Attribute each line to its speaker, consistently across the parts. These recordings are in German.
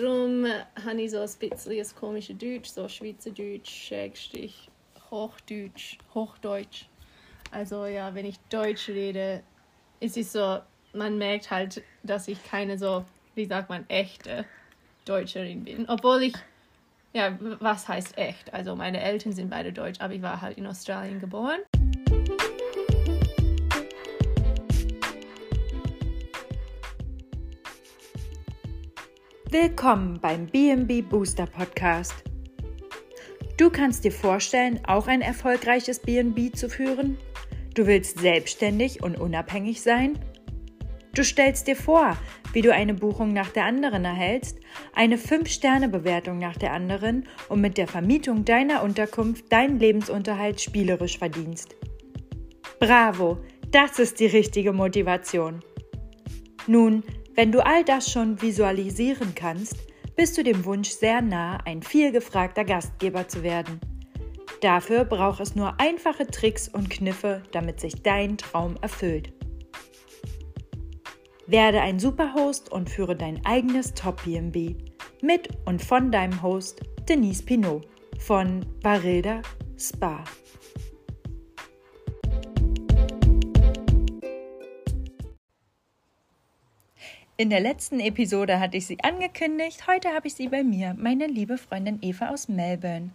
Speaker 1: darum habe ich so ein bisschen ein komisches Deutsch, so Schweizerdeutsch, Schrägstrich, Hochdeutsch, Hochdeutsch. Also ja, wenn ich Deutsch rede, ist es so, man merkt halt, dass ich keine so, wie sagt man, echte Deutscherin bin. Obwohl ich, ja, was heißt echt? Also meine Eltern sind beide deutsch, aber ich war halt in Australien geboren.
Speaker 2: Willkommen beim BNB Booster Podcast. Du kannst dir vorstellen, auch ein erfolgreiches BNB zu führen? Du willst selbstständig und unabhängig sein? Du stellst dir vor, wie du eine Buchung nach der anderen erhältst, eine 5-Sterne-Bewertung nach der anderen und mit der Vermietung deiner Unterkunft deinen Lebensunterhalt spielerisch verdienst. Bravo, das ist die richtige Motivation. Nun, wenn du all das schon visualisieren kannst, bist du dem Wunsch sehr nah, ein viel gefragter Gastgeber zu werden. Dafür braucht es nur einfache Tricks und Kniffe, damit sich dein Traum erfüllt. Werde ein Superhost und führe dein eigenes Top-BNB mit und von deinem Host Denise Pinot von Barilda Spa. In der letzten Episode hatte ich sie angekündigt. Heute habe ich sie bei mir, meine liebe Freundin Eva aus Melbourne.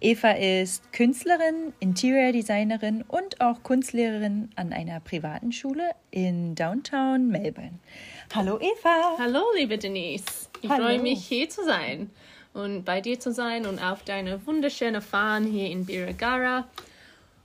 Speaker 2: Eva ist Künstlerin, Interior Designerin und auch Kunstlehrerin an einer privaten Schule in Downtown Melbourne. Hallo Eva.
Speaker 1: Hallo liebe Denise. Ich Hallo. freue mich hier zu sein und bei dir zu sein und auf deine wunderschöne Farm hier in Birregurra.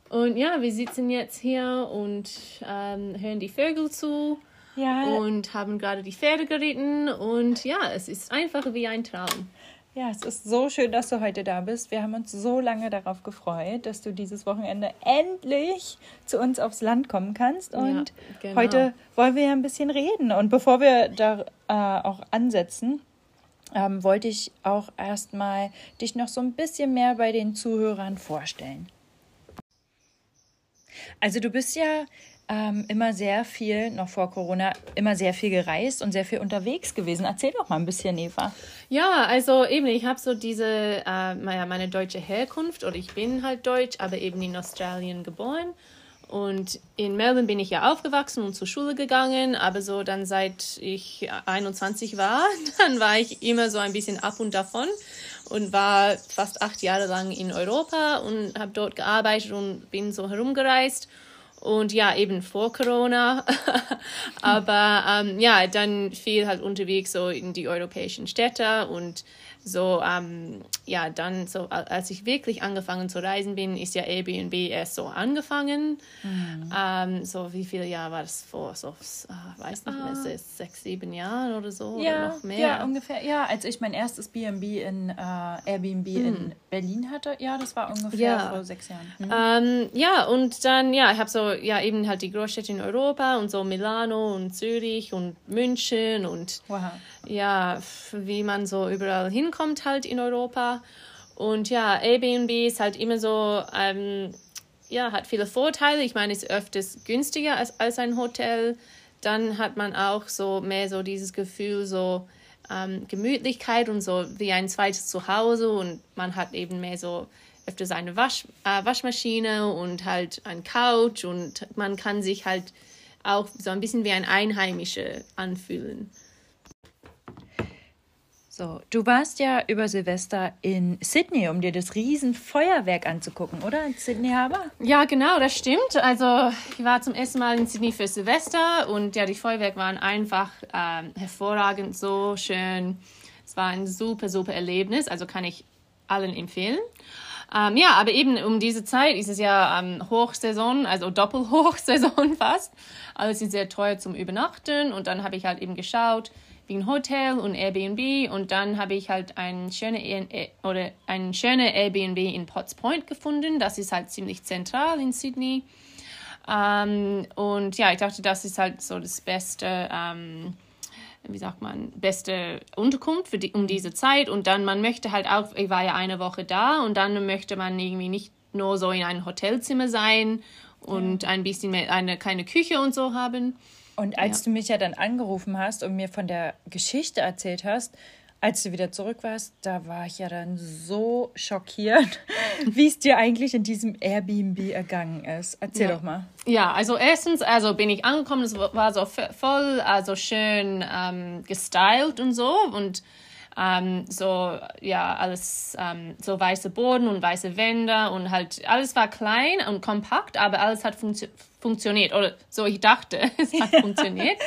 Speaker 1: Und ja, wir sitzen jetzt hier und ähm, hören die Vögel zu ja. und haben gerade die Pferde geritten und ja, es ist einfach wie ein Traum.
Speaker 2: Ja, es ist so schön, dass du heute da bist. Wir haben uns so lange darauf gefreut, dass du dieses Wochenende endlich zu uns aufs Land kommen kannst. Und ja, genau. heute wollen wir ja ein bisschen reden. Und bevor wir da äh, auch ansetzen, ähm, wollte ich auch erstmal dich noch so ein bisschen mehr bei den Zuhörern vorstellen. Also du bist ja ähm, immer sehr viel, noch vor Corona, immer sehr viel gereist und sehr viel unterwegs gewesen. Erzähl doch mal ein bisschen, Eva.
Speaker 1: Ja, also eben, ich habe so diese, äh, meine, deutsche Herkunft oder ich bin halt deutsch, aber eben in Australien geboren. Und in Melbourne bin ich ja aufgewachsen und zur Schule gegangen, aber so dann seit ich 21 war, dann war ich immer so ein bisschen ab und davon und war fast acht Jahre lang in Europa und habe dort gearbeitet und bin so herumgereist und ja, eben vor Corona. Aber ähm, ja, dann viel halt unterwegs so in die europäischen Städte und so, ähm, ja, dann so, als ich wirklich angefangen zu reisen bin, ist ja Airbnb erst so angefangen. Mhm. Ähm, so, wie viele Jahre war das vor? So, äh, weiß nicht mehr, ah. sechs, sieben Jahren oder so
Speaker 2: ja,
Speaker 1: oder noch mehr?
Speaker 2: Ja, ungefähr. Ja, als ich mein erstes B&B in äh, Airbnb mhm. in Berlin hatte, ja, das war ungefähr ja. vor sechs Jahren.
Speaker 1: Mhm. Ähm, ja, und dann, ja, ich habe so, ja, eben halt die Großstädte in Europa und so Milano und Zürich und München und wow. ja, wie man so überall hinkommt kommt halt in Europa. Und ja, Airbnb ist halt immer so, ähm, ja, hat viele Vorteile. Ich meine, ist öfters günstiger als, als ein Hotel. Dann hat man auch so mehr so dieses Gefühl, so ähm, Gemütlichkeit und so wie ein zweites Zuhause. Und man hat eben mehr so öfters eine Wasch, äh, Waschmaschine und halt ein Couch und man kann sich halt auch so ein bisschen wie ein Einheimischer anfühlen.
Speaker 2: So, du warst ja über Silvester in Sydney, um dir das Riesenfeuerwerk anzugucken, oder? In Sydney Harbour?
Speaker 1: Ja, genau, das stimmt. Also, ich war zum ersten Mal in Sydney für Silvester und ja, die Feuerwerke waren einfach ähm, hervorragend, so schön. Es war ein super, super Erlebnis, also kann ich allen empfehlen. Ähm, ja, aber eben um diese Zeit ist es ja ähm, Hochsaison, also Doppelhochsaison fast. Alles ist sehr teuer zum Übernachten und dann habe ich halt eben geschaut, wegen Hotel und Airbnb und dann habe ich halt ein schöne e, oder ein schöne Airbnb in Potts Point gefunden. Das ist halt ziemlich zentral in Sydney. Ähm, und ja, ich dachte, das ist halt so das beste, ähm, wie sagt man, beste Unterkunft für die, um diese Zeit. Und dann, man möchte halt auch, ich war ja eine Woche da und dann möchte man irgendwie nicht nur so in einem Hotelzimmer sein und ja. ein bisschen mehr, eine keine Küche und so haben.
Speaker 2: Und als ja. du mich ja dann angerufen hast und mir von der Geschichte erzählt hast, als du wieder zurück warst, da war ich ja dann so schockiert, wie es dir eigentlich in diesem Airbnb ergangen ist. Erzähl
Speaker 1: ja.
Speaker 2: doch mal.
Speaker 1: Ja, also erstens, also bin ich angekommen, es war so voll, also schön ähm, gestylt und so und ähm, so, ja, alles, ähm, so weiße Boden und weiße Wände und halt, alles war klein und kompakt, aber alles hat funktio funktioniert. Oder so, ich dachte, es hat funktioniert.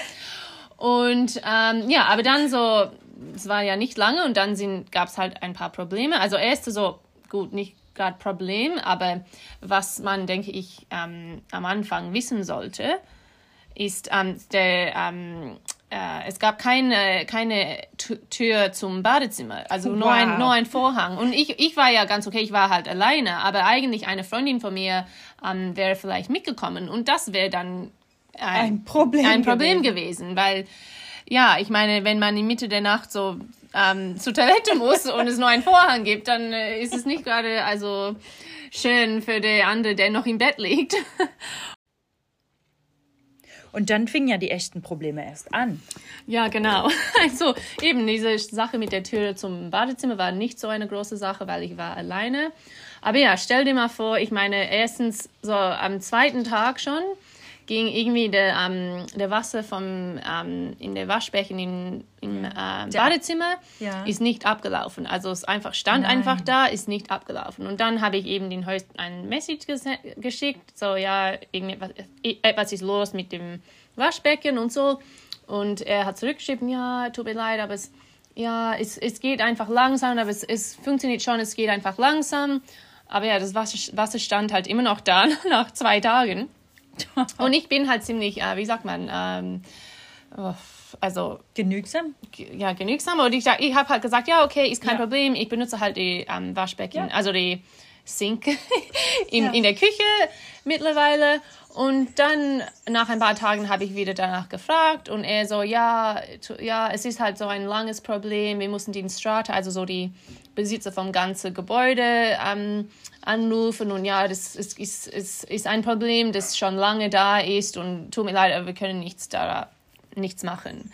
Speaker 1: Und ähm, ja, aber dann so, es war ja nicht lange und dann gab es halt ein paar Probleme. Also erst so, gut, nicht gerade Problem, aber was man, denke ich, ähm, am Anfang wissen sollte, ist ähm, der, ähm, äh, es gab keine, keine Tür zum Badezimmer, also wow. nur, ein, nur ein Vorhang. Und ich, ich war ja ganz okay, ich war halt alleine, aber eigentlich eine Freundin von mir ähm, wäre vielleicht mitgekommen und das wäre dann ein, ein, Problem, ein Problem gewesen. gewesen, weil ja, ich meine, wenn man in Mitte der Nacht so ähm, zur Toilette muss und es nur einen Vorhang gibt, dann äh, ist es nicht gerade also schön für den andere, der noch im Bett liegt.
Speaker 2: Und dann fingen ja die echten Probleme erst an.
Speaker 1: Ja, genau. Also eben diese Sache mit der Tür zum Badezimmer war nicht so eine große Sache, weil ich war alleine. Aber ja, stell dir mal vor, ich meine, erstens so am zweiten Tag schon ging irgendwie der, ähm, der Wasser vom, ähm, in der Waschbecken in, im äh, Badezimmer ja. ist nicht abgelaufen. Also es einfach stand Nein. einfach da, ist nicht abgelaufen. Und dann habe ich eben den Host ein Message geschickt, so ja, irgendetwas etwas ist los mit dem Waschbecken und so. Und er hat zurückgeschrieben, ja, tut mir leid, aber es, ja, es, es geht einfach langsam, aber es, es funktioniert schon, es geht einfach langsam. Aber ja, das Wasser, Wasser stand halt immer noch da nach zwei Tagen. Und ich bin halt ziemlich, äh, wie sagt man, ähm, oh, also
Speaker 2: genügsam?
Speaker 1: Ja, genügsam. Und ich, ich habe halt gesagt, ja, okay, ist kein ja. Problem. Ich benutze halt die ähm, Waschbecken, ja. also die Sink in, ja. in der Küche mittlerweile. Und dann nach ein paar Tagen habe ich wieder danach gefragt und er so, ja, ja, es ist halt so ein langes Problem. Wir mussten den Strata, also so die Besitzer vom ganzen Gebäude ähm, anrufen und ja, das ist, ist, ist, ist ein Problem, das schon lange da ist und tut mir leid, aber wir können nichts da nichts machen.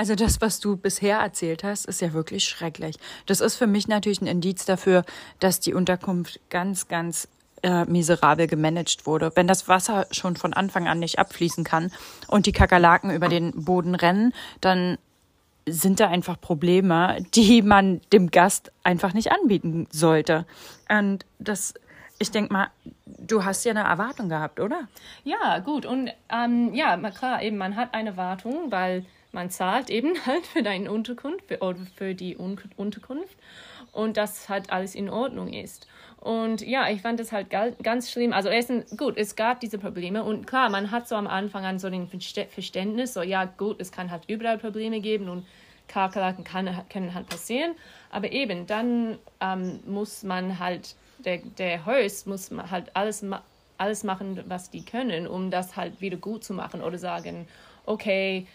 Speaker 2: Also das, was du bisher erzählt hast, ist ja wirklich schrecklich. Das ist für mich natürlich ein Indiz dafür, dass die Unterkunft ganz, ganz äh, miserabel gemanagt wurde. Wenn das Wasser schon von Anfang an nicht abfließen kann und die Kakerlaken über den Boden rennen, dann sind da einfach Probleme, die man dem Gast einfach nicht anbieten sollte. Und das, ich denke mal, du hast ja eine Erwartung gehabt, oder?
Speaker 1: Ja, gut. Und ähm, ja, klar, eben, man hat eine Erwartung, weil man zahlt eben halt für deine Unterkunft für, oder für die Un Unterkunft und das halt alles in Ordnung ist. Und ja, ich fand das halt ganz schlimm. Also erstens, gut, es gab diese Probleme und klar, man hat so am Anfang an so den Verständnis, so ja gut, es kann halt überall Probleme geben und Kakerlaken kann, können halt passieren. Aber eben, dann ähm, muss man halt, der, der Host muss halt alles, alles machen, was die können, um das halt wieder gut zu machen oder sagen, okay,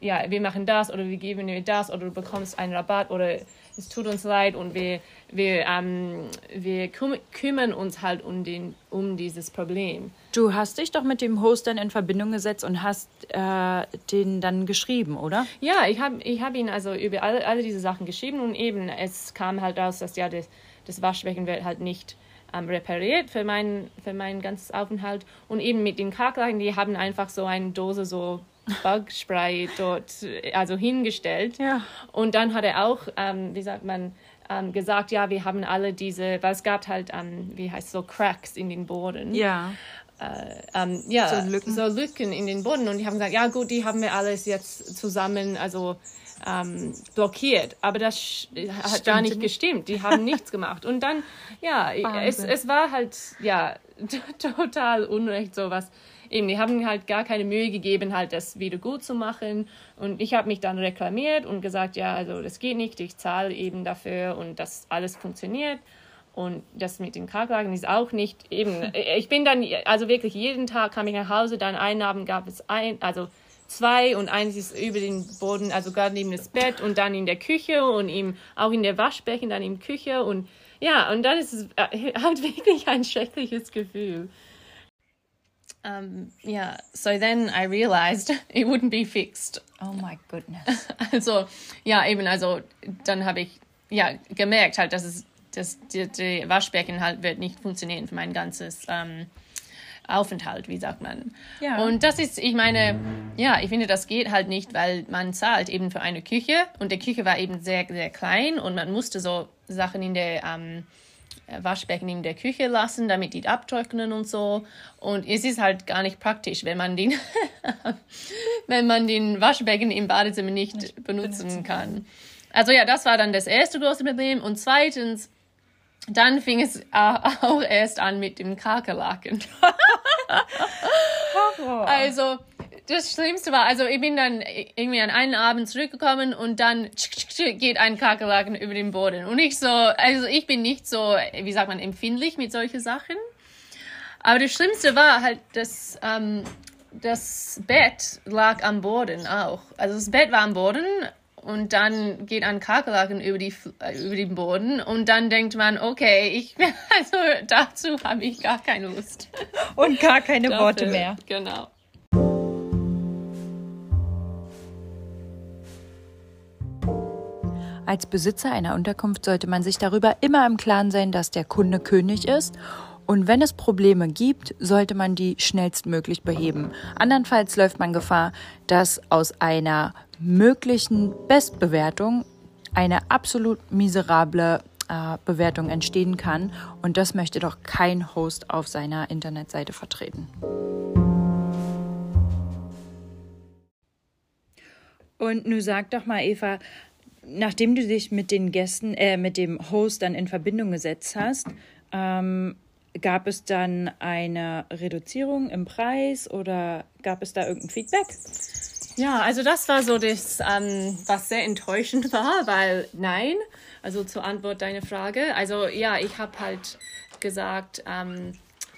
Speaker 1: ja, wir machen das oder wir geben dir das oder du bekommst einen Rabatt oder es tut uns leid und wir, wir, ähm, wir küm kümmern uns halt um, den, um dieses Problem.
Speaker 2: Du hast dich doch mit dem Host dann in Verbindung gesetzt und hast äh, den dann geschrieben, oder?
Speaker 1: Ja, ich habe ich hab ihn also über alle, alle diese Sachen geschrieben und eben es kam halt raus, dass ja das, das Waschbecken wird halt nicht ähm, repariert für meinen für mein ganzes Aufenthalt und eben mit den Kakerlaken, die haben einfach so eine Dose so Bugspray dort also hingestellt. Ja. Und dann hat er auch, ähm, wie sagt man, ähm, gesagt, ja, wir haben alle diese, weil es gab halt, ähm, wie heißt so, Cracks in den Boden. Ja. Äh, ähm, ja, so Lücken. so Lücken in den Boden. Und die haben gesagt, ja gut, die haben wir alles jetzt zusammen, also ähm, blockiert. Aber das hat Stimmt gar nicht gestimmt. Die haben nichts gemacht. Und dann, ja, es, es war halt, ja, total unrecht, sowas eben, die haben halt gar keine Mühe gegeben, halt das wieder gut zu machen. Und ich habe mich dann reklamiert und gesagt, ja, also das geht nicht, ich zahle eben dafür und das alles funktioniert. Und das mit den Kakerlaken ist auch nicht eben. Ich bin dann, also wirklich jeden Tag kam ich nach Hause, dann einen Abend gab es ein, also zwei und eins ist über den Boden, also gerade neben das Bett und dann in der Küche und ihm auch in der Waschbecken, dann in der Küche und ja, und dann ist es äh, halt wirklich ein schreckliches Gefühl. Um, yeah, so then I realized it wouldn't be fixed.
Speaker 2: Oh my goodness.
Speaker 1: Also, ja, eben, also dann habe ich ja gemerkt halt, dass es dass die, die Waschbecken halt wird nicht funktionieren für mein ganzes ähm, Aufenthalt, wie sagt man.
Speaker 2: Ja.
Speaker 1: Und das ist, ich meine, ja, ich finde, das geht halt nicht, weil man zahlt eben für eine Küche und die Küche war eben sehr, sehr klein und man musste so Sachen in der ähm, Waschbecken in der Küche lassen, damit die abtrocknen und so. Und es ist halt gar nicht praktisch, wenn man den, wenn man den Waschbecken im Badezimmer nicht,
Speaker 2: Nicht
Speaker 1: benutzen,
Speaker 2: benutzen
Speaker 1: kann. Also ja, das war dann das erste große Problem. Und zweitens, dann fing es auch erst an mit dem Kakerlaken. Also, das Schlimmste war, also ich bin dann irgendwie an einen Abend zurückgekommen und dann geht ein Kakerlaken über den Boden. Und ich so, also ich bin nicht so, wie sagt man, empfindlich mit solchen Sachen. Aber das Schlimmste war halt, dass ähm, das Bett lag am Boden auch. Also das Bett war am Boden und dann geht ein Kakerlaken über, die, über den Boden und dann denkt man, okay, ich, also dazu habe ich gar keine Lust.
Speaker 2: Und gar keine Worte mehr.
Speaker 1: Genau.
Speaker 2: Als Besitzer einer Unterkunft sollte man sich darüber immer im Klaren sein, dass der Kunde König ist. Und wenn es Probleme gibt, sollte man die schnellstmöglich beheben. Andernfalls läuft man Gefahr, dass aus einer möglichen Bestbewertung eine absolut miserable äh, Bewertung entstehen kann. Und das möchte doch kein Host auf seiner Internetseite vertreten. Und nun sag doch mal, Eva, nachdem du dich mit den Gästen, äh, mit dem Host dann in Verbindung gesetzt hast, ähm, gab es dann eine Reduzierung im Preis oder gab es da irgendein Feedback?
Speaker 1: Ja, also das war so das, ähm, was sehr enttäuschend war, weil nein, also zur Antwort deiner Frage. Also ja, ich habe halt gesagt, ähm,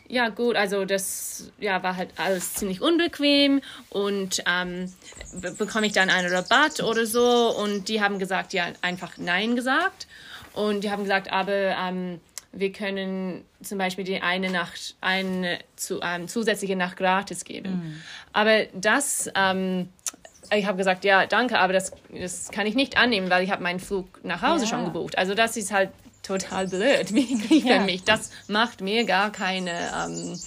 Speaker 1: ja gut, also das ja, war halt alles ziemlich unbequem und ähm, be bekomme ich dann einen Rabatt oder so und die haben gesagt, ja, einfach nein gesagt und die haben gesagt, aber ähm, wir können zum Beispiel die eine Nacht, eine zu, ähm, zusätzliche Nacht gratis geben. Aber das, ähm, ich habe gesagt, ja, danke, aber das, das kann ich nicht annehmen, weil ich habe meinen Flug nach Hause
Speaker 2: Ja.
Speaker 1: schon gebucht. Also das ist halt total blöd
Speaker 2: Ja.
Speaker 1: für mich. Das macht mir gar keine... Ähm,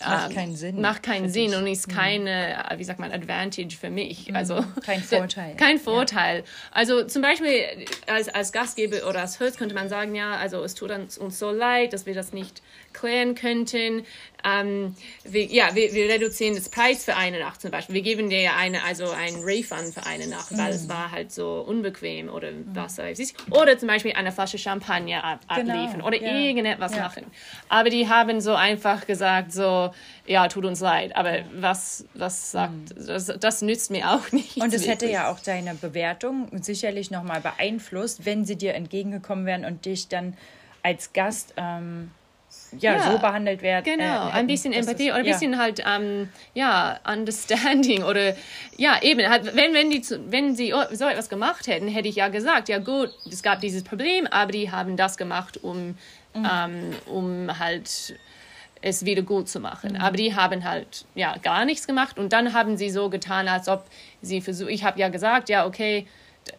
Speaker 2: Macht
Speaker 1: ähm,
Speaker 2: keinen Sinn
Speaker 1: Macht keinen Sinn.
Speaker 2: Mhm.
Speaker 1: und ist keine, äh, wie sagt man, Advantage für mich. Also
Speaker 2: Kein Vorteil.
Speaker 1: Kein Vorteil. Also zum Beispiel als, als Gastgeber oder als Host könnte man sagen, ja, also es tut uns, uns so leid, dass wir das nicht klären könnten. Ähm, wir, ja, wir, wir reduzieren das Preis für eine Nacht zum Beispiel. Wir geben dir ja eine, also einen Refund für eine Nacht, weil
Speaker 2: Mhm.
Speaker 1: es war halt so unbequem oder was weiß ich. Oder zum Beispiel eine Flasche Champagner ab,
Speaker 2: Genau,
Speaker 1: abliefern oder
Speaker 2: ja.
Speaker 1: irgendetwas
Speaker 2: Ja.
Speaker 1: machen. Aber die haben so einfach gesagt, so, ja, tut uns leid. Aber was, was sagt, das, das nützt mir auch nicht.
Speaker 2: Mhm. Und es hätte ja auch deine Bewertung sicherlich nochmal beeinflusst, wenn sie dir entgegengekommen wären und dich dann als Gast ähm, ja,
Speaker 1: Ja,
Speaker 2: so behandelt werden.
Speaker 1: Genau,
Speaker 2: äh,
Speaker 1: ein bisschen Empathie
Speaker 2: es-
Speaker 1: oder ein
Speaker 2: ja.
Speaker 1: bisschen halt, ähm, ja, Understanding oder, ja, eben, halt, wenn, wenn, die, wenn sie so etwas gemacht hätten, hätte ich ja gesagt, ja gut, es gab dieses Problem, aber die haben das gemacht, um,
Speaker 2: Mhm.
Speaker 1: ähm, um halt es wieder gut zu machen.
Speaker 2: Mhm.
Speaker 1: Aber die haben halt, ja, gar nichts gemacht und dann haben sie so getan, als ob sie versuchen, ich habe ja gesagt, ja, okay,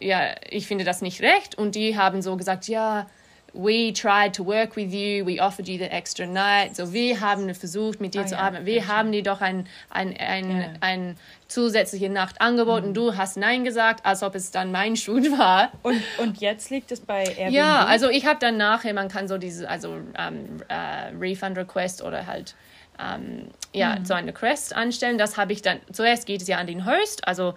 Speaker 1: ja, ich finde das nicht recht und die haben so gesagt, ja, we tried to work with you, we offered you the extra night. So, wir haben versucht, mit dir
Speaker 2: Ah,
Speaker 1: zu
Speaker 2: ja,
Speaker 1: arbeiten. Wir haben dir doch ein, ein, ein,
Speaker 2: Ja.
Speaker 1: ein zusätzliche Nacht angeboten. Du hast Nein gesagt, als ob es dann mein Schuld war.
Speaker 2: Und, und jetzt liegt es bei Airbnb.
Speaker 1: Ja, also ich habe dann nachher, man kann so diese, also ähm, äh, Refund Request oder halt ähm, ja, so eine Request anstellen. Das habe ich dann, zuerst geht es ja an den Host, also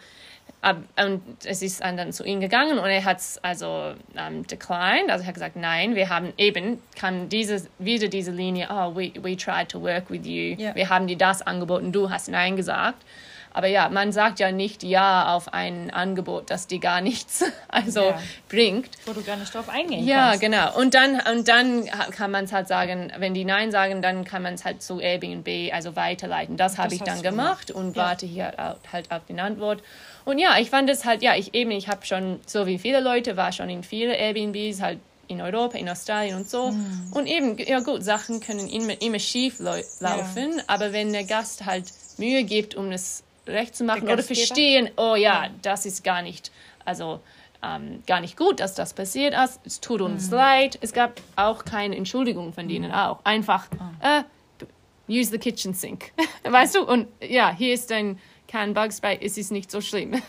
Speaker 1: und es ist dann zu ihm gegangen und er hat es also ähm, declined, also er hat gesagt, nein, wir haben eben, kann diese, wieder diese Linie, oh, we, we tried to work with you,
Speaker 2: Ja.
Speaker 1: wir haben dir das angeboten, du hast nein gesagt. Aber ja, man sagt ja nicht ja auf ein Angebot, das dir gar nichts also
Speaker 2: Ja.
Speaker 1: bringt.
Speaker 2: wo du gar nicht drauf eingehen
Speaker 1: Ja,
Speaker 2: kannst.
Speaker 1: genau. Und dann, und dann kann man es halt sagen, wenn die Nein sagen, dann kann man es halt zu Airbnb also weiterleiten. Das habe ich dann
Speaker 2: du
Speaker 1: gemacht und
Speaker 2: Ja.
Speaker 1: warte hier halt auf die Antwort. Und ja, ich fand es halt, ja, ich eben, ich habe schon, so wie viele Leute, war schon in viele Airbnbs, halt in Europa, in Australien und so.
Speaker 2: Mhm.
Speaker 1: Und eben, ja gut, Sachen können immer, immer schief lau laufen, aber wenn der Gast halt Mühe gibt, um es recht zu machen oder verstehen, oh ja, das ist gar nicht, also ähm, gar nicht gut, dass das passiert ist. Es tut uns
Speaker 2: Mhm.
Speaker 1: leid. Es gab auch keine Entschuldigung von denen auch. Einfach,
Speaker 2: Ah.
Speaker 1: äh, use the kitchen sink. weißt du? Und ja, hier ist ein Can Bug Spray, es ist nicht so schlimm.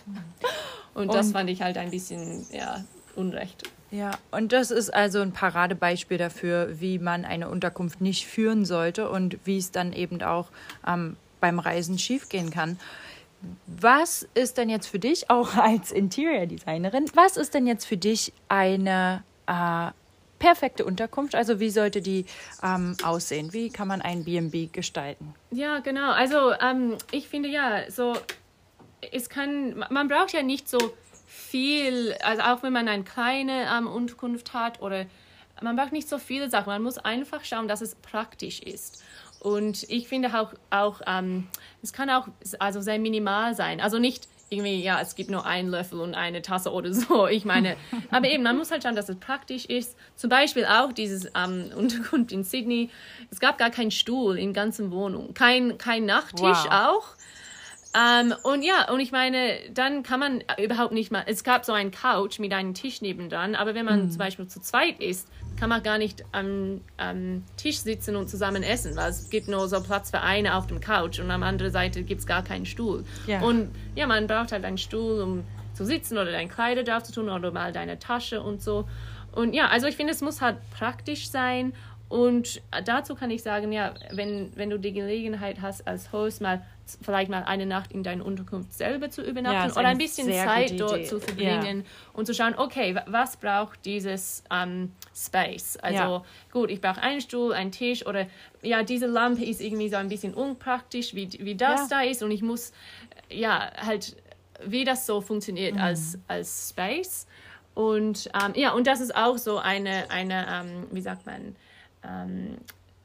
Speaker 1: Und das
Speaker 2: Und-
Speaker 1: fand ich halt ein bisschen, ja, unrecht.
Speaker 2: Ja, und das ist also ein Paradebeispiel dafür, wie man eine Unterkunft nicht führen sollte und wie es dann eben auch ähm, beim Reisen schiefgehen kann. Was ist denn jetzt für dich, auch als Interior Designerin, was ist denn jetzt für dich eine äh, perfekte Unterkunft? Also wie sollte die ähm, aussehen? Wie kann man ein B&B gestalten?
Speaker 1: Ja, genau. Also ähm, ich finde ja, so es kann, ma- man braucht ja nicht so viel, also auch wenn man eine kleine ähm, Unterkunft hat oder man braucht nicht so viele Sachen. Man muss einfach schauen, dass es praktisch ist. Und ich finde auch, auch ähm, es kann auch also sehr minimal sein. Also nicht irgendwie, ja, es gibt nur einen Löffel und eine Tasse oder so. Ich meine, aber eben, man muss halt schauen, dass es praktisch ist. Zum Beispiel auch dieses ähm, Unterkunft in Sydney. Es gab gar keinen Stuhl in der ganzen Wohnung. Kein, kein Nachttisch
Speaker 2: Wow.
Speaker 1: auch. Ähm, und ja, und ich meine, dann kann man überhaupt nicht mal. Es gab so einen Couch mit einem Tisch nebendran, aber wenn man zum Beispiel zu zweit ist, kann man gar nicht am, am Tisch sitzen und zusammen essen, weil es gibt nur so Platz für eine auf dem Couch und am anderen Seite gibt es gar keinen Stuhl.
Speaker 2: Ja.
Speaker 1: Und ja, man braucht halt einen Stuhl, um zu sitzen oder deine Kleider drauf zu tun oder mal deine Tasche und so. Und ja, also ich finde, es muss halt praktisch sein. Und dazu kann ich sagen, ja, wenn, wenn du die Gelegenheit hast, als Host mal vielleicht mal eine Nacht in deiner Unterkunft selber zu
Speaker 2: Ja,
Speaker 1: übernachten
Speaker 2: ist
Speaker 1: oder ein bisschen Zeit dort
Speaker 2: Idee.
Speaker 1: zu verbringen und zu schauen, okay, wa- was braucht dieses ähm, Space? Also
Speaker 2: Ja.
Speaker 1: gut, ich brauche einen Stuhl, einen Tisch oder ja, diese Lampe ist irgendwie so ein bisschen unpraktisch, wie, wie das
Speaker 2: Ja.
Speaker 1: da ist und ich muss ja halt, wie das so
Speaker 2: Mhm.
Speaker 1: funktioniert als, als Space. Und ähm, ja, und das ist auch so eine, eine ähm, wie sagt man, ähm,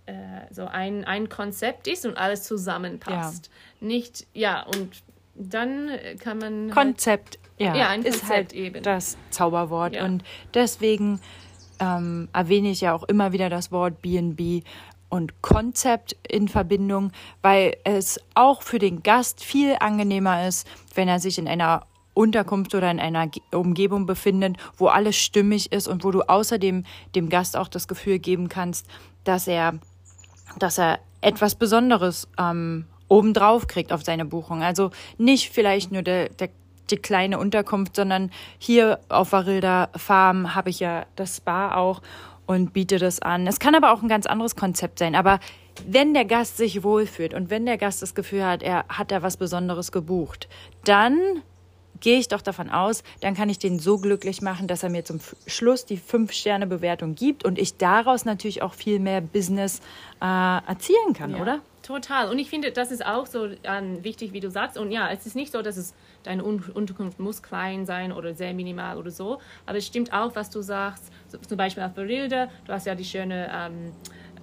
Speaker 1: äh, so ein, ein Konzept ist und alles zusammenpasst. Nicht, ja, und dann kann man. halt,
Speaker 2: Konzept, ja,
Speaker 1: Ja, ein
Speaker 2: ist
Speaker 1: Konzept
Speaker 2: halt
Speaker 1: eben.
Speaker 2: das Zauberwort.
Speaker 1: Ja.
Speaker 2: Und deswegen ähm, erwähne ich ja auch immer wieder das Wort B&B und Konzept in Verbindung, weil es auch für den Gast viel angenehmer ist, wenn er sich in einer Unterkunft oder in einer Ge- Umgebung befindet, wo alles stimmig ist und wo du außerdem dem Gast auch das Gefühl geben kannst, dass er dass er etwas Besonderes ähm, obendrauf kriegt auf seine Buchung. Also nicht vielleicht nur der, der, die kleine Unterkunft, sondern hier auf Varilda Farm habe ich ja das Spa auch und biete das an. Es kann aber auch ein ganz anderes Konzept sein. Aber wenn der Gast sich wohlfühlt und wenn der Gast das Gefühl hat, er hat da was Besonderes gebucht, dann gehe ich doch davon aus, dann kann ich den so glücklich machen, dass er mir zum Schluss die 5-Sterne-Bewertung gibt und ich daraus natürlich auch viel mehr Business äh, erzielen kann,
Speaker 1: Ja,
Speaker 2: oder?
Speaker 1: Total. Und ich finde, das ist auch so ähm, wichtig, wie du sagst. Und ja, es ist nicht so, dass es deine Un Unterkunft muss klein sein oder sehr minimal oder so. Aber es stimmt auch, was du sagst. So, zum Beispiel auf Berilde, du hast ja die schöne ähm,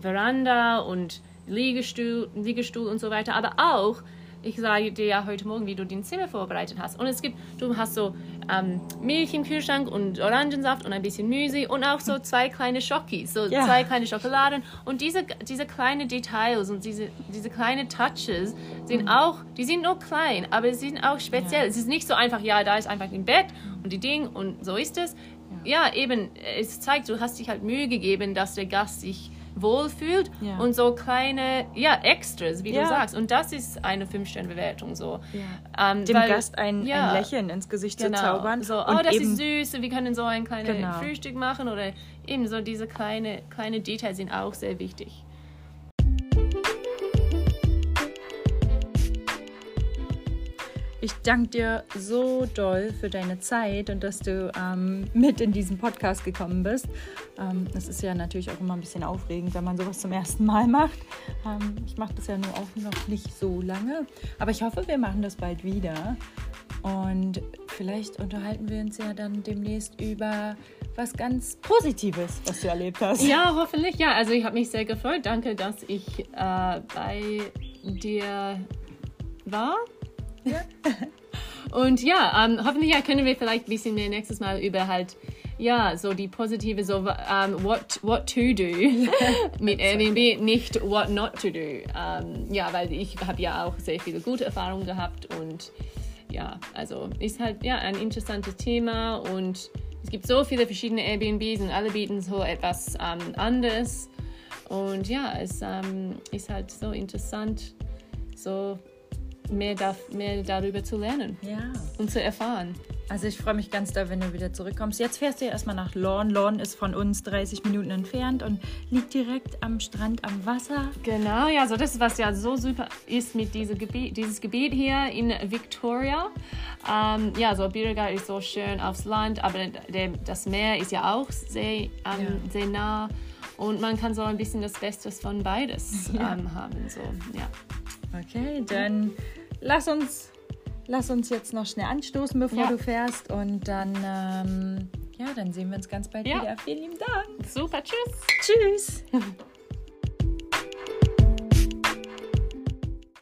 Speaker 1: Veranda und Liegestuhl, Liegestuhl und so weiter. Aber auch, ich sage dir ja heute Morgen, wie du dein Zimmer vorbereitet hast. Und es gibt, du hast so ähm, Milch im Kühlschrank und Orangensaft und ein bisschen Müsli und auch so zwei kleine Schokis, so
Speaker 2: Ja.
Speaker 1: zwei kleine Schokoladen. Und diese, diese kleinen Details und diese, diese kleinen Touches sind auch, die sind nur klein, aber sie sind auch speziell. Es ist nicht so einfach, ja, da ist einfach ein Bett und die Ding und so ist es. Ja, eben, es zeigt, du hast dich halt Mühe gegeben, dass der Gast sich wohlfühlt
Speaker 2: Ja.
Speaker 1: und so kleine, ja, Extras, wie
Speaker 2: Ja.
Speaker 1: du sagst. Und das ist eine Fünf-Sterne-Bewertung so. Ähm,
Speaker 2: Dem
Speaker 1: weil-
Speaker 2: Gast ein,
Speaker 1: ja.
Speaker 2: ein Lächeln ins Gesicht
Speaker 1: Genau.
Speaker 2: zu zaubern.
Speaker 1: So,
Speaker 2: und
Speaker 1: oh, das
Speaker 2: eben,
Speaker 1: ist süß, wir können so ein kleines
Speaker 2: Genau.
Speaker 1: Frühstück machen oder eben so diese kleine, kleine Details sind auch sehr wichtig.
Speaker 2: Ich danke dir so doll für deine Zeit und dass du ähm, mit in diesen Podcast gekommen bist. Ähm, ist ja natürlich auch immer ein bisschen aufregend, wenn man sowas zum ersten Mal macht. Ähm, ich mache das ja nur auch noch nicht so lange, aber ich hoffe, wir machen das bald wieder. Und vielleicht unterhalten wir uns ja dann demnächst über was ganz Positives, was du erlebt hast.
Speaker 1: Ja, hoffentlich. Ja, also ich habe mich sehr gefreut. Danke, dass ich äh, bei dir war. Und ja, ähm, hoffentlich ja, können wir vielleicht ein bisschen mehr nächstes Mal über halt ja, so die positive, so um, what, what to do mit Airbnb, nicht what not to do. Um, ja, weil ich habe ja auch sehr viele gute Erfahrungen gehabt und ja, also ist halt ja ein interessantes Thema und es gibt so viele verschiedene Airbnbs und alle bieten so etwas um, anderes. Und ja, es um, ist halt so interessant, so mehr, da, mehr darüber zu lernen
Speaker 2: Ja.
Speaker 1: und zu erfahren.
Speaker 2: Also ich freue mich ganz doll, wenn du wieder zurückkommst. Jetzt fährst du ja erstmal nach Lorn. Lorn ist von uns 30 Minuten entfernt und liegt direkt am Strand am Wasser.
Speaker 1: Genau, ja, so das ist, was ja so super ist mit diesem Gebiet, dieses Gebiet hier in Victoria. Ähm, ja, so Birga ist so schön aufs Land, aber der, das Meer ist ja auch sehr, ähm,
Speaker 2: Ja.
Speaker 1: sehr nah und man kann so ein bisschen das Beste von beides
Speaker 2: Ja.
Speaker 1: ähm, haben. So, ja.
Speaker 2: Okay, dann lass uns, lass uns jetzt noch schnell anstoßen, bevor
Speaker 1: Ja.
Speaker 2: du fährst. Und dann, ähm, ja, dann sehen wir uns ganz bald
Speaker 1: Ja.
Speaker 2: wieder. Vielen lieben Dank.
Speaker 1: Super, tschüss!
Speaker 2: Tschüss.